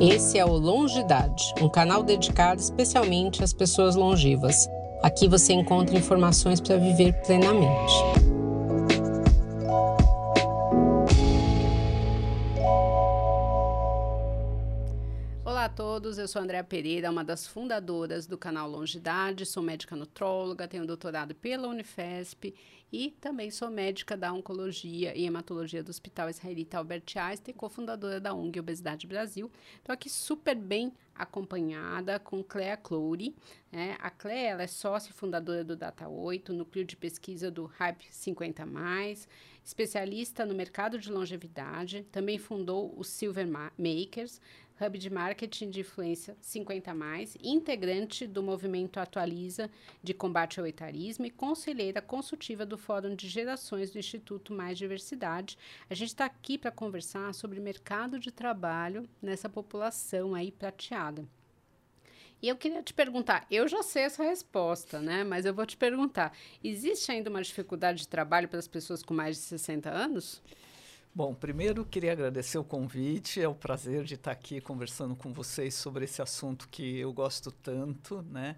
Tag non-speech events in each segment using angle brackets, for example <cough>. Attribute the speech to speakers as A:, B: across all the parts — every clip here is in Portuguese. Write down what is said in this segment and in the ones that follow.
A: Esse é o Longidade, um canal dedicado especialmente às pessoas longevas. Aqui você encontra informações para viver plenamente.
B: Olá a todos, eu sou Andréa Pereira, uma das fundadoras do canal Longidade, sou médica nutróloga, tenho doutorado pela Unifesp e também sou médica da Oncologia e Hematologia do Hospital Israelita Albert Einstein, cofundadora da ONG Obesidade Brasil. Estou aqui super bem acompanhada com Clea Clory. Né? A Clea ela é sócia e fundadora do Data 8, núcleo de pesquisa do Hype 50, especialista no mercado de longevidade, também fundou o Silver Makers, Hub de Marketing de Influência 50 mais, integrante do movimento Atualiza de combate ao etarismo e conselheira consultiva do Fórum de Gerações do Instituto Mais Diversidade. A gente está aqui para conversar sobre mercado de trabalho nessa população aí prateada. E eu queria te perguntar, eu já sei essa resposta, né? Mas eu vou te perguntar: existe ainda uma dificuldade de trabalho para as pessoas com mais de 60 anos?
C: Bom, primeiro queria agradecer o convite, é um prazer de estar aqui conversando com vocês sobre esse assunto que eu gosto tanto, né?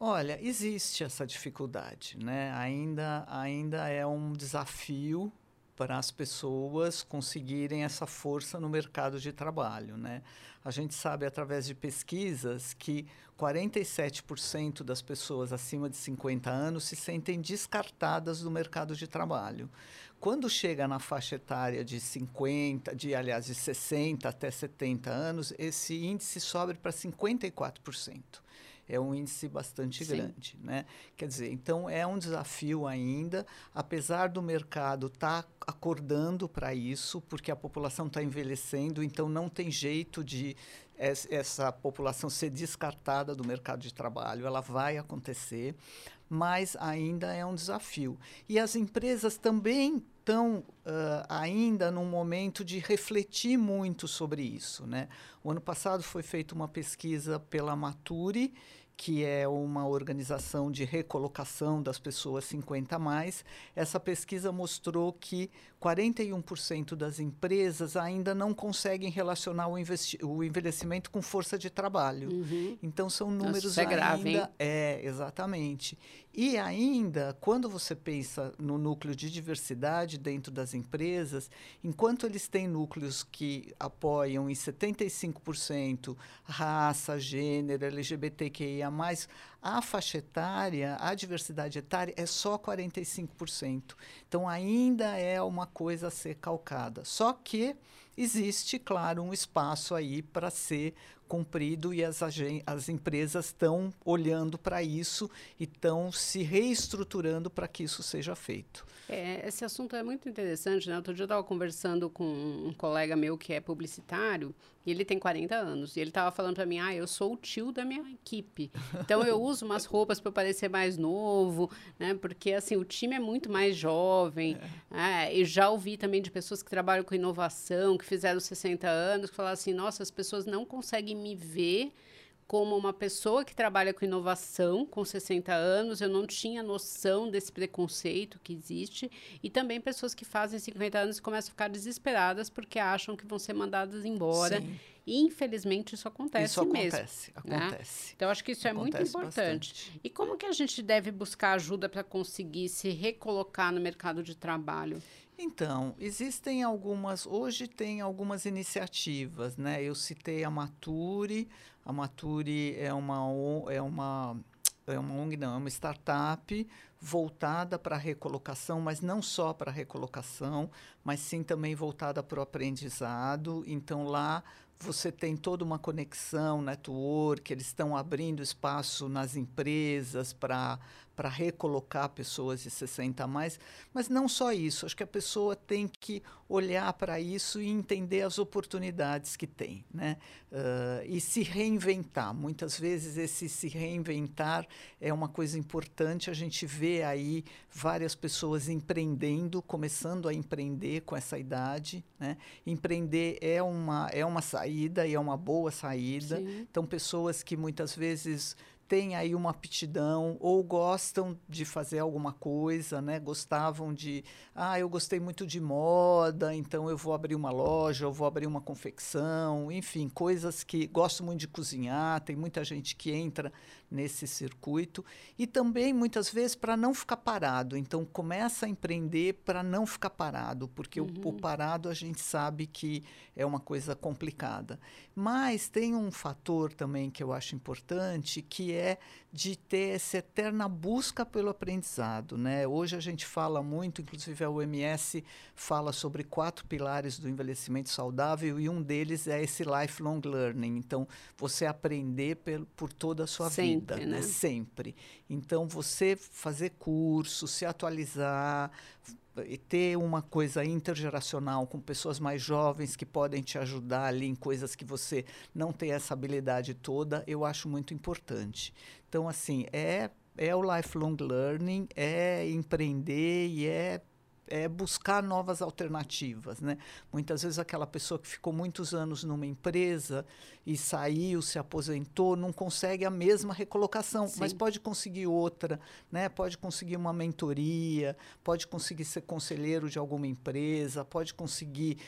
C: Olha, existe essa dificuldade, né? Ainda, ainda é um desafio para as pessoas conseguirem essa força no mercado de trabalho, né? A gente sabe através de pesquisas que 47% das pessoas acima de 50 anos se sentem descartadas do mercado de trabalho. Quando chega na faixa etária de 50, de aliás de 60 até 70 anos, esse índice sobe para 54% é um índice bastante Sim. grande, né? Quer dizer, então é um desafio ainda, apesar do mercado estar tá acordando para isso, porque a população está envelhecendo, então não tem jeito de essa população ser descartada do mercado de trabalho, ela vai acontecer mas ainda é um desafio. E as empresas também estão uh, ainda num momento de refletir muito sobre isso. Né? O ano passado foi feita uma pesquisa pela Maturi, que é uma organização de recolocação das pessoas 50 a mais. Essa pesquisa mostrou que 41% das empresas ainda não conseguem relacionar o, o envelhecimento com força de trabalho. Uhum. Então são números Nossa,
B: é grave,
C: ainda é exatamente. E ainda, quando você pensa no núcleo de diversidade dentro das empresas, enquanto eles têm núcleos que apoiam em 75% raça, gênero, LGBTQIA+, a faixa etária, a diversidade etária é só 45%. Então ainda é uma coisa a ser calcada. Só que existe, claro, um espaço aí para ser cumprido e as, as empresas estão olhando para isso e estão se reestruturando para que isso seja feito.
B: É, esse assunto é muito interessante. Né? Outro dia eu estava conversando com um colega meu que é publicitário e ele tem 40 anos. E ele estava falando para mim: ah, eu sou o tio da minha equipe. Então eu uso umas <laughs> roupas para parecer mais novo, né? Porque assim, o time é muito mais jovem. É. É, e já ouvi também de pessoas que trabalham com inovação, que fizeram 60 anos, que falaram assim: nossa, as pessoas não conseguem me ver como uma pessoa que trabalha com inovação com 60 anos, eu não tinha noção desse preconceito que existe, e também pessoas que fazem 50 anos e começam a ficar desesperadas porque acham que vão ser mandadas embora. Sim. E, infelizmente, isso acontece
C: isso
B: mesmo.
C: Acontece, né? acontece.
B: Então, acho que isso acontece é muito importante. Bastante. E como que a gente deve buscar ajuda para conseguir se recolocar no mercado de trabalho?
C: Então, existem algumas, hoje tem algumas iniciativas, né? Eu citei a Mature, a Mature é uma, é uma, é uma ONG, não, é uma startup voltada para a recolocação, mas não só para a recolocação, mas sim também voltada para o aprendizado. Então, lá você tem toda uma conexão, network, eles estão abrindo espaço nas empresas para recolocar pessoas de 60 a mais, mas não só isso, acho que a pessoa tem que olhar para isso e entender as oportunidades que tem, né? Uh, e se reinventar. Muitas vezes esse se reinventar é uma coisa importante. A gente vê aí várias pessoas empreendendo, começando a empreender com essa idade, né? Empreender é uma é uma saída e é uma boa saída. Sim. Então pessoas que muitas vezes têm aí uma aptidão ou gostam de fazer alguma coisa, né? Gostavam de, ah, eu gostei muito de moda, então eu vou abrir uma loja, eu vou abrir uma confecção, enfim, coisas que gosto muito de cozinhar, tem muita gente que entra nesse circuito e também muitas vezes para não ficar parado. Então começa a empreender para não ficar parado, porque uhum. o, o, parado a gente sabe que é uma coisa complicada. Mas tem um fator também que eu acho importante, que é de ter essa eterna busca pelo aprendizado, né? Hoje a gente fala muito, inclusive a OMS fala sobre quatro pilares do envelhecimento saudável e um deles é esse lifelong learning. Então, você aprender por, por toda a sua
B: Sempre,
C: vida, né?
B: né?
C: Sempre. Então, você fazer curso, se atualizar, e ter uma coisa intergeracional com pessoas mais jovens que podem te ajudar ali em coisas que você não tem essa habilidade toda, eu acho muito importante. Então, assim, é, é o lifelong learning, é empreender e é é buscar novas alternativas, né? Muitas vezes aquela pessoa que ficou muitos anos numa empresa e saiu, se aposentou, não consegue a mesma recolocação, Sim. mas pode conseguir outra, né? Pode conseguir uma mentoria, pode conseguir ser conselheiro de alguma empresa, pode conseguir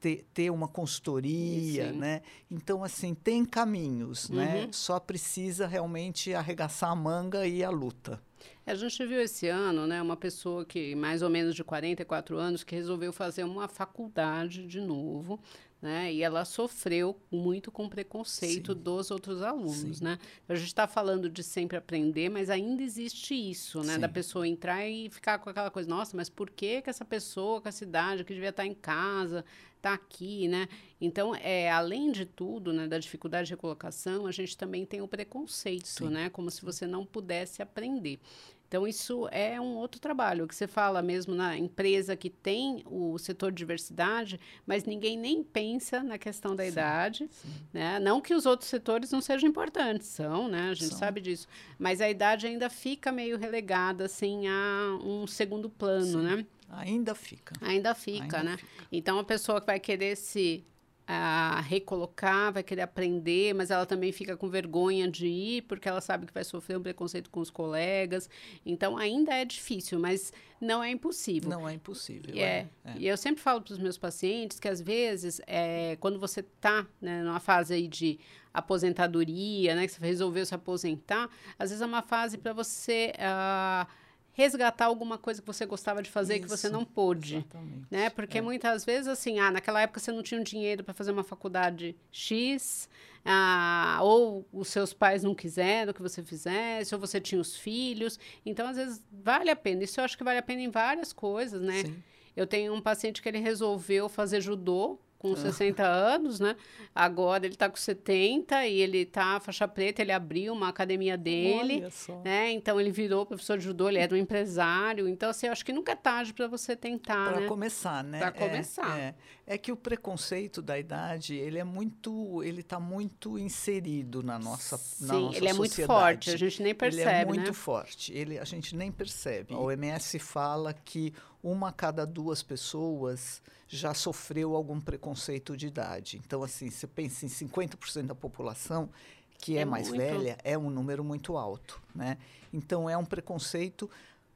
C: ter, ter uma consultoria, Sim. né? Então assim tem caminhos, né? uhum. né? Só precisa realmente arregaçar a manga e a luta.
B: A gente viu esse ano, né, uma pessoa que mais ou menos de 44 anos que resolveu fazer uma faculdade de novo, né? E ela sofreu muito com preconceito Sim. dos outros alunos, Sim. né? A gente está falando de sempre aprender, mas ainda existe isso, né? Sim. Da pessoa entrar e ficar com aquela coisa, nossa, mas por que que essa pessoa com essa idade que devia estar tá em casa está aqui, né? Então, é, além de tudo, né, da dificuldade de recolocação, a gente também tem o preconceito, né? Como se você não pudesse aprender. Então, isso é um outro trabalho, que você fala mesmo na empresa que tem o setor de diversidade, mas ninguém nem pensa na questão da sim, idade. Sim. Né? Não que os outros setores não sejam importantes, são, né? A gente são. sabe disso. Mas a idade ainda fica meio relegada, assim, a um segundo plano, sim. né?
C: Ainda fica.
B: Ainda fica, Ainda né? Fica. Então, a pessoa que vai querer se a recolocar, vai querer aprender, mas ela também fica com vergonha de ir, porque ela sabe que vai sofrer um preconceito com os colegas. Então, ainda é difícil, mas não é impossível.
C: Não é impossível.
B: É, é. é. E eu sempre falo para os meus pacientes que, às vezes, é, quando você está né, numa fase aí de aposentadoria, né, que você resolveu se aposentar, às vezes é uma fase para você. Uh, resgatar alguma coisa que você gostava de fazer Isso, que você não pôde, exatamente. né? Porque é. muitas vezes assim, ah, naquela época você não tinha um dinheiro para fazer uma faculdade X, ah, ou os seus pais não quiseram que você fizesse, ou você tinha os filhos. Então, às vezes vale a pena. Isso eu acho que vale a pena em várias coisas, né? Sim. Eu tenho um paciente que ele resolveu fazer judô com 60 anos, né? Agora ele está com 70 e ele está faixa preta, ele abriu uma academia dele, né? Então ele virou professor de judô, ele era um empresário. Então assim, eu acho que nunca é tarde para você tentar,
C: Para
B: né?
C: começar, né?
B: Para é, começar.
C: É, é, que o preconceito da idade, ele é muito, ele está muito inserido na nossa Sim, na nossa
B: ele é
C: sociedade.
B: muito forte, a gente nem percebe,
C: Ele
B: é
C: muito
B: né?
C: forte, ele a gente nem percebe. A OMS fala que uma a cada duas pessoas já sofreu algum preconceito de idade. Então, assim, você pensa em 50% da população que é, é mais muito. velha, é um número muito alto, né? Então, é um preconceito,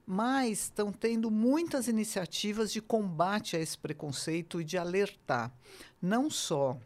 C: mas estão tendo muitas iniciativas de combate a esse preconceito e de alertar, não só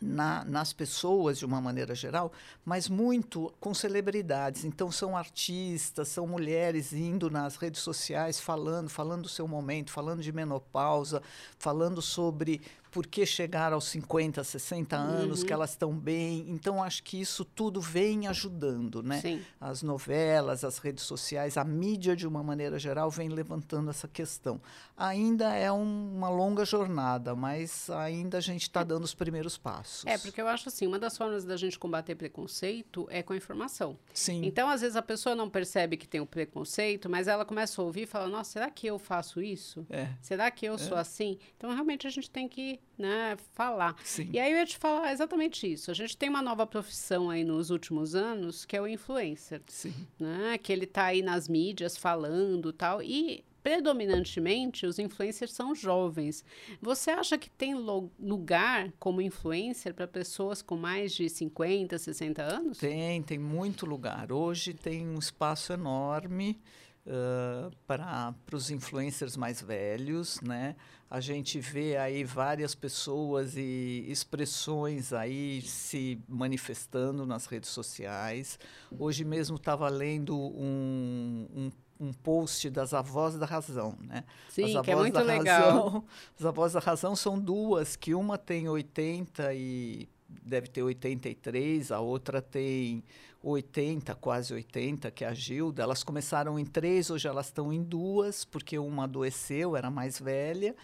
C: na, nas pessoas de uma maneira geral, mas muito com celebridades. Então são artistas, são mulheres indo nas redes sociais falando, falando do seu momento, falando de menopausa, falando sobre por que chegar aos 50, 60 anos, uhum. que elas estão bem. Então, acho que isso tudo vem ajudando, né?
B: Sim.
C: As novelas, as redes sociais, a mídia, de uma maneira geral, vem levantando essa questão. Ainda é um, uma longa jornada, mas ainda a gente está dando os primeiros passos.
B: É, porque eu acho assim, uma das formas da gente combater preconceito é com a informação.
C: Sim.
B: Então, às vezes, a pessoa não percebe que tem o preconceito, mas ela começa a ouvir e fala, nossa, será que eu faço isso?
C: É.
B: Será que eu é. sou assim? Então, realmente, a gente tem que né, falar.
C: Sim.
B: E aí eu ia te falar exatamente isso. A gente tem uma nova profissão aí nos últimos anos, que é o influencer.
C: Sim.
B: Né? Que ele está aí nas mídias falando tal. E predominantemente os influencers são jovens. Você acha que tem lugar como influencer para pessoas com mais de 50, 60 anos?
C: Tem, tem muito lugar. Hoje tem um espaço enorme uh, para os influencers mais velhos, né? A gente vê aí várias pessoas e expressões aí se manifestando nas redes sociais. Hoje mesmo estava lendo um, um um post das avós da razão, né?
B: Sim, as que é muito legal.
C: Razão, <laughs> as avós da razão são duas, que uma tem 80 e deve ter 83, a outra tem 80, quase 80, que é a Gilda. Elas começaram em três, hoje elas estão em duas, porque uma adoeceu, era mais velha.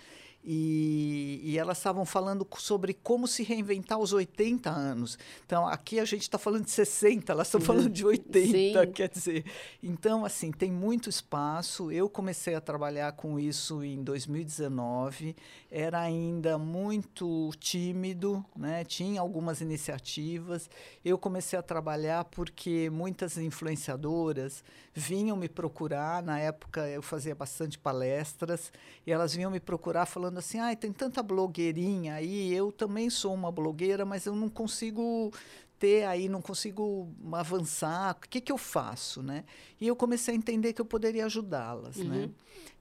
C: E, e, elas estavam falando sobre como se reinventar aos 80 anos. Então, aqui a gente está falando de 60, elas estão falando de 80, Sim. quer dizer. Então, assim, tem muito espaço. Eu comecei a trabalhar com isso em 2019, era ainda muito tímido, né? tinha algumas iniciativas. Eu comecei a trabalhar porque muitas influenciadoras vinham me procurar. Na época, eu fazia bastante palestras, e elas vinham me procurar falando falando assim, ah, tem tanta blogueirinha aí, eu também sou uma blogueira, mas eu não consigo ter aí, não consigo avançar, o que, que eu faço, né? E eu comecei a entender que eu poderia ajudá-las, né? uhum. né?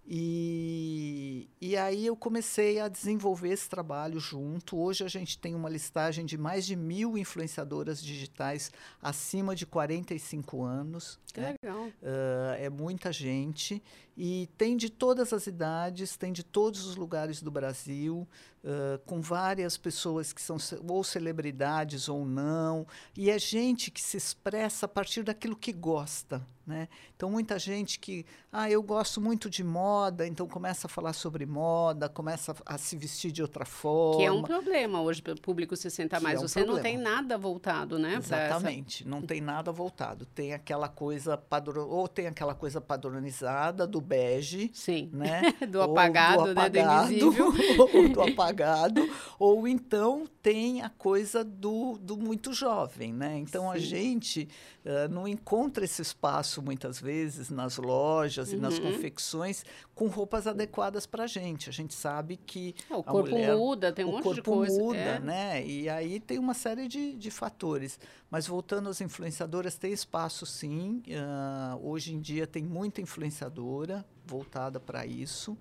C: E, e aí eu comecei a desenvolver esse trabalho junto. Hoje a gente tem uma listagem de mais de mil influenciadoras digitais acima de 45 anos.
B: Que né? legal.
C: Uh, é muita gente. E tem de todas as idades, tem de todos os lugares do Brasil, uh, com várias pessoas que são ou celebridades ou não. E é gente que se expressa a partir daquilo que gosta. Né? Então, muita gente que, ah, eu gosto muito de moda, então começa a falar sobre moda, começa a, a se vestir de outra forma.
B: Que é um problema hoje para o público 60 mais. É um Você problema. não tem nada voltado, né?
C: Exatamente, essa... não tem nada voltado. Tem aquela coisa padrão, ou tem aquela coisa padronizada do bege,
B: Sim.
C: né? <laughs>
B: do apagado, do apagado né?
C: Do <laughs> ou do apagado, ou então tem a coisa do, do muito jovem, né? Então Sim. a gente uh, não encontra esse espaço muitas vezes nas lojas uhum. e nas uhum. confecções com roupas adequadas para a gente. A gente sabe que
B: é, o corpo
C: mulher,
B: muda, tem um monte
C: de
B: coisa.
C: muda, é. né? E aí tem uma série de, de fatores. Mas voltando às influenciadoras, tem espaço sim. Uh, hoje em dia tem muita influenciadora voltada para isso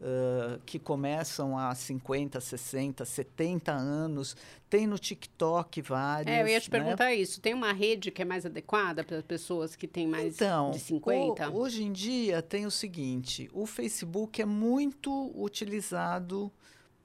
C: uh, que começam há 50, 60, 70 anos. Tem no TikTok várias.
B: É, eu ia te
C: né?
B: perguntar isso. Tem uma rede que é mais adequada para pessoas que têm mais
C: então,
B: de 50?
C: O, hoje em dia tem o seguinte: o Facebook é muito utilizado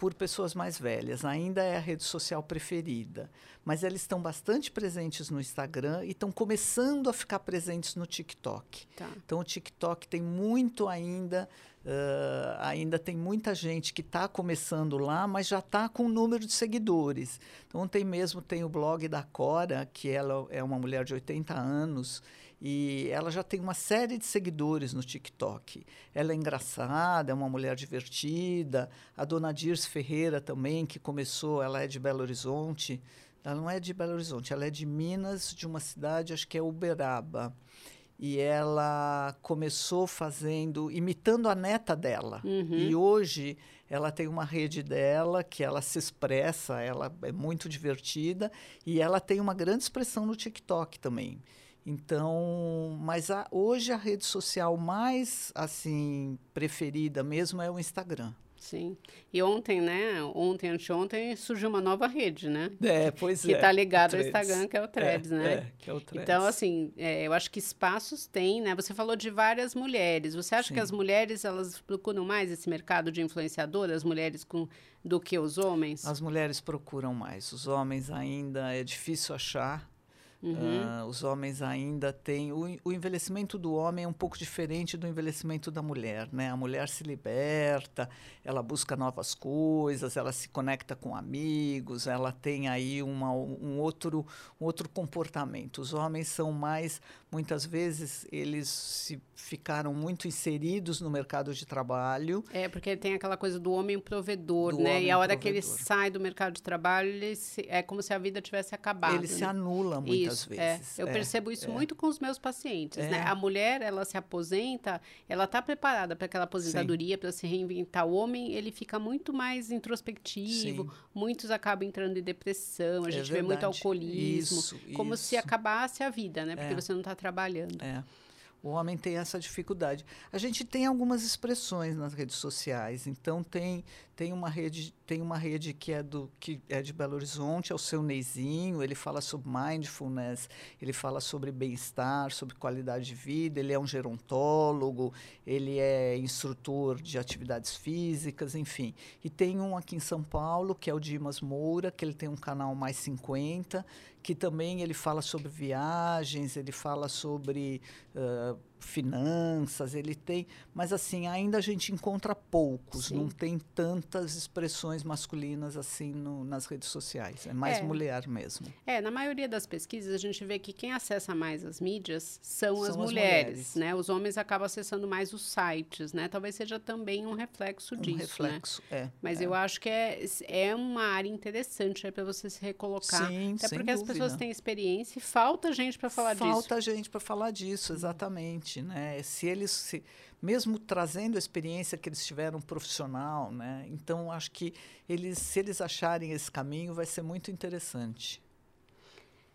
C: por pessoas mais velhas. Ainda é a rede social preferida. Mas eles estão bastante presentes no Instagram e estão começando a ficar presentes no TikTok.
B: Tá.
C: Então, o TikTok tem muito ainda. Uh, ainda tem muita gente que está começando lá, mas já está com um número de seguidores. Então, ontem mesmo tem o blog da Cora, que ela é uma mulher de 80 anos e ela já tem uma série de seguidores no TikTok. Ela é engraçada, é uma mulher divertida. A dona Dirce Ferreira também, que começou, ela é de Belo Horizonte. Ela não é de Belo Horizonte, ela é de Minas, de uma cidade, acho que é Uberaba. E ela começou fazendo, imitando a neta dela.
B: Uhum.
C: E hoje ela tem uma rede dela que ela se expressa, ela é muito divertida e ela tem uma grande expressão no TikTok também. Então, mas a, hoje a rede social mais assim preferida mesmo é o Instagram.
B: Sim. E ontem, né? Ontem, anteontem, surgiu uma nova rede, né?
C: É, pois
B: que
C: é.
B: Que está ligado ao Instagram, que é o Threads,
C: é,
B: né?
C: É, que é o Threads.
B: Então, assim, é, eu acho que espaços tem, né? Você falou de várias mulheres. Você acha Sim. que as mulheres, elas procuram mais esse mercado de influenciadoras, as mulheres com do que os homens?
C: As mulheres procuram mais. Os homens ainda é difícil achar
B: Uhum.
C: Uh, os homens ainda têm. O, o, envelhecimento do homem é um pouco diferente do envelhecimento da mulher. Né? A mulher se liberta, ela busca novas coisas, ela se conecta com amigos, ela tem aí uma, um, outro, um outro comportamento. Os homens são mais. Muitas vezes eles se ficaram muito inseridos no mercado de trabalho.
B: É, porque tem aquela coisa do homem provedor, do né? E a hora provedor. que ele sai do mercado de trabalho, ele se, é como se a vida tivesse acabado.
C: Ele
B: né?
C: se anula muitas muitas vezes.
B: É, eu
C: é,
B: percebo isso
C: é.
B: muito com os meus pacientes. Né?
C: É.
B: A mulher, ela se aposenta, ela está preparada para aquela aposentadoria, para se reinventar. O homem, ele fica muito mais introspectivo,
C: Sim.
B: muitos acabam entrando em depressão, a
C: É
B: gente vê muito alcoolismo,
C: Isso,
B: como se
C: isso.
B: acabasse a vida, né? Porque
C: É.
B: você não está trabalhando.
C: É. O homem tem essa dificuldade. A gente tem algumas expressões nas redes sociais. Então tem tem uma rede tem uma rede que é do que é de Belo Horizonte, é o seu Neizinho. Ele fala sobre mindfulness, ele fala sobre bem-estar, sobre qualidade de vida. Ele é um gerontólogo, ele é instrutor de atividades físicas, enfim. E tem um aqui em São Paulo que é o Dimas Moura, que ele tem um canal mais 50, que também ele fala sobre viagens, ele fala sobre uh, finanças, ele tem, mas assim, ainda a gente encontra poucos,
B: Sim.
C: não tem tantas expressões masculinas assim no, nas redes sociais, é mais
B: É.
C: mulher mesmo.
B: É, na maioria das pesquisas a gente vê que quem acessa mais as mídias são,
C: São
B: as,
C: as
B: mulheres,
C: mulheres.
B: né? Os homens acabam acessando mais os sites, né? Talvez seja também um reflexo
C: Um
B: disso, né?
C: reflexo, é.
B: Mas
C: é.
B: eu acho que é, é uma área interessante para você se recolocar.
C: Sim,
B: Até porque as
C: dúvida.
B: pessoas têm experiência e falta gente para falar disso.
C: Falta gente para falar disso, exatamente, né? Se eles, se, mesmo trazendo a experiência que eles tiveram profissional, né? Então acho que eles, se eles acharem esse caminho, vai ser muito interessante.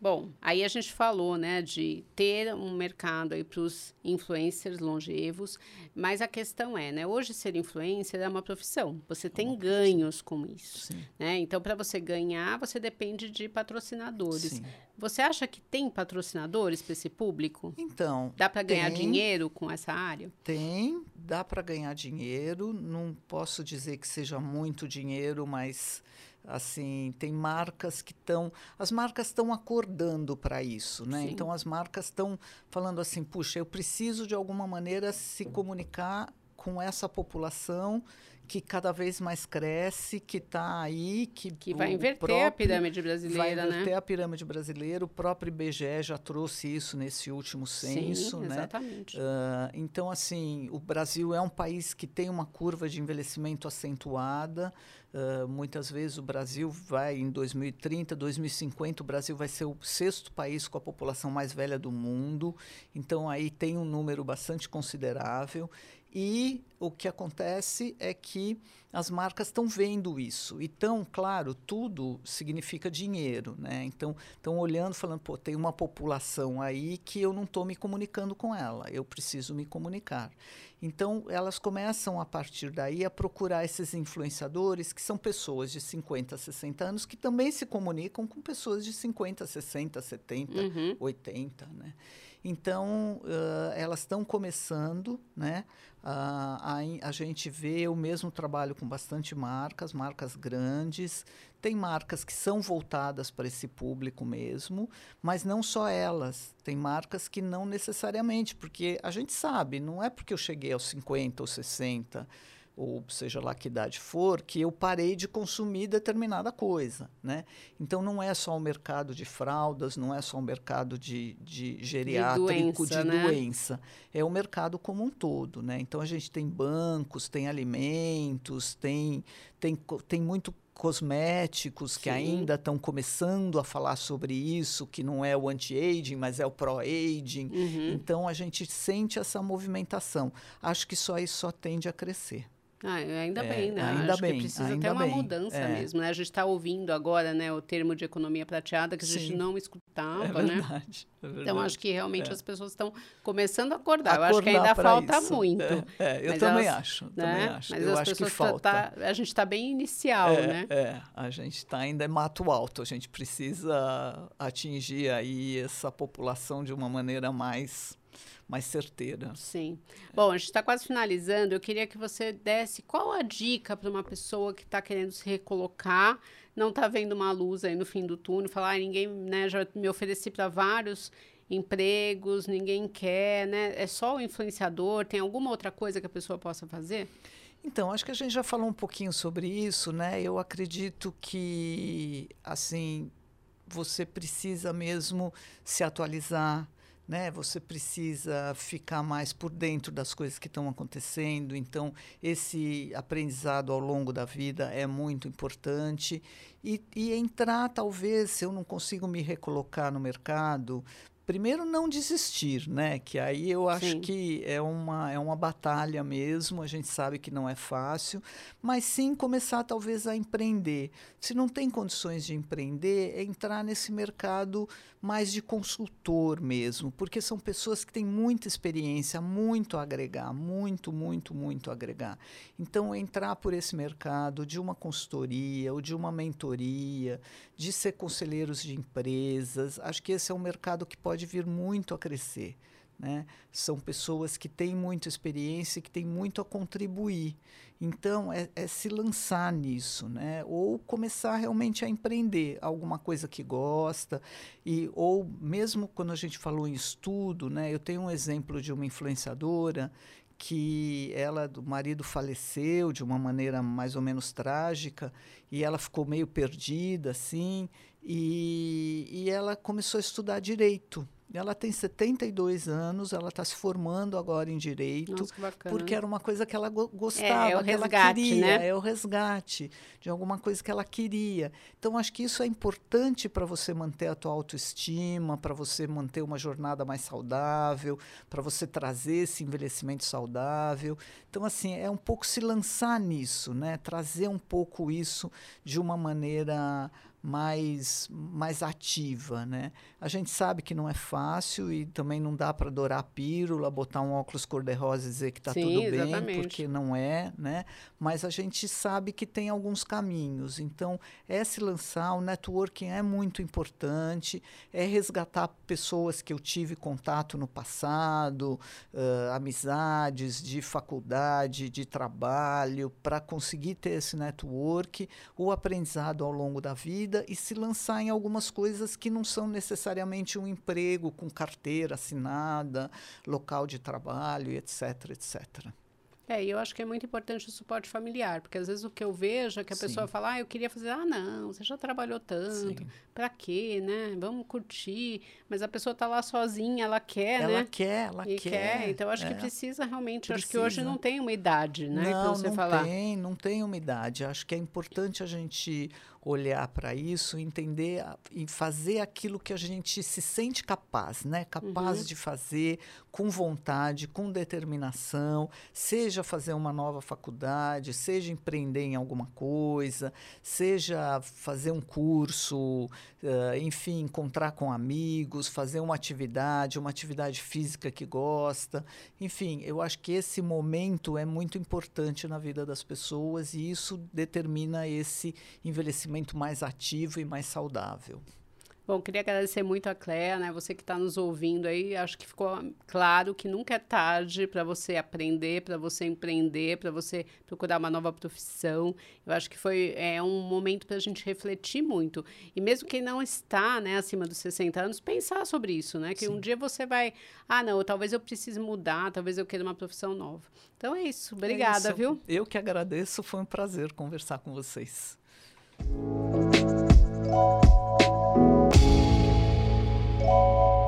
B: Bom, aí a gente falou, né, de ter um mercado aí para os influencers longevos, mas a questão é, né, hoje ser influencer é uma profissão. Você tem ganhos com isso,
C: Sim,
B: né? Então, para você ganhar, você depende de patrocinadores.
C: sim.
B: Você acha que tem patrocinadores para esse público?
C: Então,
B: Dá para ganhar
C: Tem.
B: dinheiro com essa área?
C: Tem, dá para ganhar dinheiro. Não posso dizer que seja muito dinheiro, mas assim tem marcas que estão, as marcas estão acordando para isso, né?
B: Sim.
C: Então as marcas estão falando assim, puxa, eu preciso de alguma maneira se comunicar com essa população que cada vez mais cresce, que está aí, que,
B: Que vai inverter a
C: próprio-
B: pirâmide
C: Vai
B: brasileira,
C: inverter
B: né?
C: a pirâmide brasileira. O próprio IBGE já trouxe isso nesse último censo,
B: Sim,
C: né?
B: exatamente.
C: Ah, então, assim, o Brasil é um país que tem uma curva de envelhecimento acentuada. Ah, muitas vezes o Brasil vai, em 2030, 2050, o Brasil vai ser o sexto país com a população mais velha do mundo. Então, aí tem um número bastante considerável. E o que acontece é que as marcas estão vendo isso. Então, claro, tudo significa dinheiro, né? Então, estão olhando, falando, pô, tem uma população aí que eu não estou me comunicando com ela, eu preciso me comunicar. Então, elas começam a partir daí a procurar esses influenciadores, que são pessoas de 50, 60 anos, que também se comunicam com pessoas de 50, 60, 70,
B: Uhum.
C: 80, né? Então, ãh, elas estão começando, né? Ah, a, a gente vê, eu mesmo trabalho com bastante marcas, marcas grandes. Tem marcas que são voltadas para esse público mesmo, mas não só elas. Tem marcas que não necessariamente, porque a gente sabe, não é porque eu cheguei aos 50 ou 60 ou seja lá que idade for, que eu parei de consumir determinada coisa, né? Então não é só o mercado de fraldas, não é só o mercado de, de geriátrico,
B: doença,
C: de
B: né?
C: doença, é o mercado como um todo, né? Então a gente tem bancos, tem alimentos, tem tem, tem muito cosméticos que
B: Sim.
C: ainda estão começando a falar sobre isso, que não é o anti-aging, mas é o pro-aging.
B: Uhum.
C: Então a gente sente essa movimentação. Acho que só isso só tende a crescer.
B: Ah, ainda
C: É,
B: bem, né?
C: ainda
B: Acho
C: bem,
B: que precisa
C: ainda
B: ter uma
C: bem.
B: mudança
C: É.
B: mesmo, né? A gente está ouvindo agora, né, o termo de economia prateada que a gente
C: Sim.
B: não escutava,
C: é
B: né?
C: verdade. é
B: Então
C: verdade.
B: acho que realmente
C: É.
B: as pessoas estão começando a acordar. Eu acho que
C: Acordar
B: ainda falta
C: isso.
B: muito.
C: É, eu
B: Mas
C: também
B: elas-
C: acho.
B: né?
C: Também acho.
B: Mas
C: eu acho que
B: pessoas
C: falta.
B: tá- a gente está bem inicial, né?
C: é, a gente está ainda é mato alto. A gente precisa atingir aí essa população de uma maneira mais mais certeira.
B: Sim. Bom, a gente está quase finalizando. Eu queria que você desse qual a dica para uma pessoa que está querendo se recolocar, não está vendo uma luz aí no fim do túnel, falar, ah, ninguém, né, já me ofereci para vários empregos, ninguém quer, né? É só o influenciador, tem alguma outra coisa que a pessoa possa fazer?
C: Então, acho que a gente já falou um pouquinho sobre isso, né? Eu acredito que, assim, você precisa mesmo se atualizar, né? Você precisa ficar mais por dentro das coisas que estão acontecendo. Então, esse aprendizado ao longo da vida é muito importante. E, e entrar, talvez, se eu não consigo me recolocar no mercado, primeiro não desistir, né? Que aí eu acho sim. que é uma, é uma batalha mesmo, a gente sabe que não é fácil, mas sim começar talvez a empreender. Se não tem condições de empreender, é entrar nesse mercado mais de consultor mesmo, porque são pessoas que têm muita experiência, muito a agregar, muito, muito, muito a agregar. Então, entrar por esse mercado de uma consultoria ou de uma mentoria, de ser conselheiros de empresas, acho que esse é um mercado que pode vir muito a crescer. Né? São pessoas que têm muita experiência, que têm muito a contribuir. Então, é, é, se lançar nisso, né? ou começar realmente a empreender alguma coisa que gosta. e Ou mesmo quando a gente falou em estudo, né? eu tenho um exemplo de uma influenciadora que ela, o marido faleceu de uma maneira mais ou menos trágica e ela ficou meio perdida assim e, e ela começou a estudar direito ela tem 72 anos, ela está se formando agora em direito,
B: Nossa,
C: porque era uma coisa que ela go gostava, é, é o resgate, ela queria, né? é o resgate de alguma coisa que ela queria. Então acho que isso é importante para você manter a tua autoestima, para você manter uma jornada mais saudável, para você trazer esse envelhecimento saudável. Então assim é um pouco se lançar nisso, né? Trazer um pouco isso de uma maneira mais, mais ativa, né? A gente sabe que não é fácil e também não dá para adorar a pílula, botar um óculos cor-de-rosa e dizer que está tudo exatamente. bem, porque não é, né? Mas a gente sabe que tem alguns caminhos. Então, é se lançar, o networking é muito importante, é resgatar pessoas que eu tive contato no passado, uh, amizades de faculdade, de trabalho, para conseguir ter esse network, o aprendizado ao longo da vida e se lançar em algumas coisas que não são necessariamente um emprego com carteira assinada, local de trabalho, etc, etc.
B: É, e eu acho que é muito importante o suporte familiar, porque às vezes o que eu vejo é que a Sim. pessoa fala, ah, eu queria fazer, ah, não, você já trabalhou tanto, para quê, né? Vamos curtir, mas a pessoa está lá sozinha, ela quer,
C: ela
B: né?
C: Ela quer, ela quer.
B: quer. Então acho é. que precisa realmente, precisa. acho que hoje não tem uma idade, né,
C: não, não
B: falar.
C: Tem, não tem uma idade. Acho que é importante a gente olhar para isso, entender e fazer aquilo que a gente se sente capaz, né? Capaz uhum. de fazer com vontade, com determinação, seja fazer uma nova faculdade, seja empreender em alguma coisa, seja fazer um curso, uh, enfim, encontrar com amigos, fazer uma atividade, uma atividade física que gosta. Enfim, eu acho que esse momento é muito importante na vida das pessoas e isso determina esse envelhecimento mais ativo e mais saudável.
B: Bom, queria agradecer muito a Cléa, né? Você que está nos ouvindo aí, acho que ficou claro que nunca é tarde para você aprender, para você empreender, para você procurar uma nova profissão. Eu acho que foi é, um momento para a gente refletir muito. E mesmo quem não está, né, acima dos 60 anos, pensar sobre isso, né? Que Sim. um dia você vai, ah, não, talvez eu precise mudar, talvez eu queira uma profissão nova. Então é isso. Obrigada, é isso. viu?
C: Eu que agradeço, foi um prazer conversar com vocês. Thank you.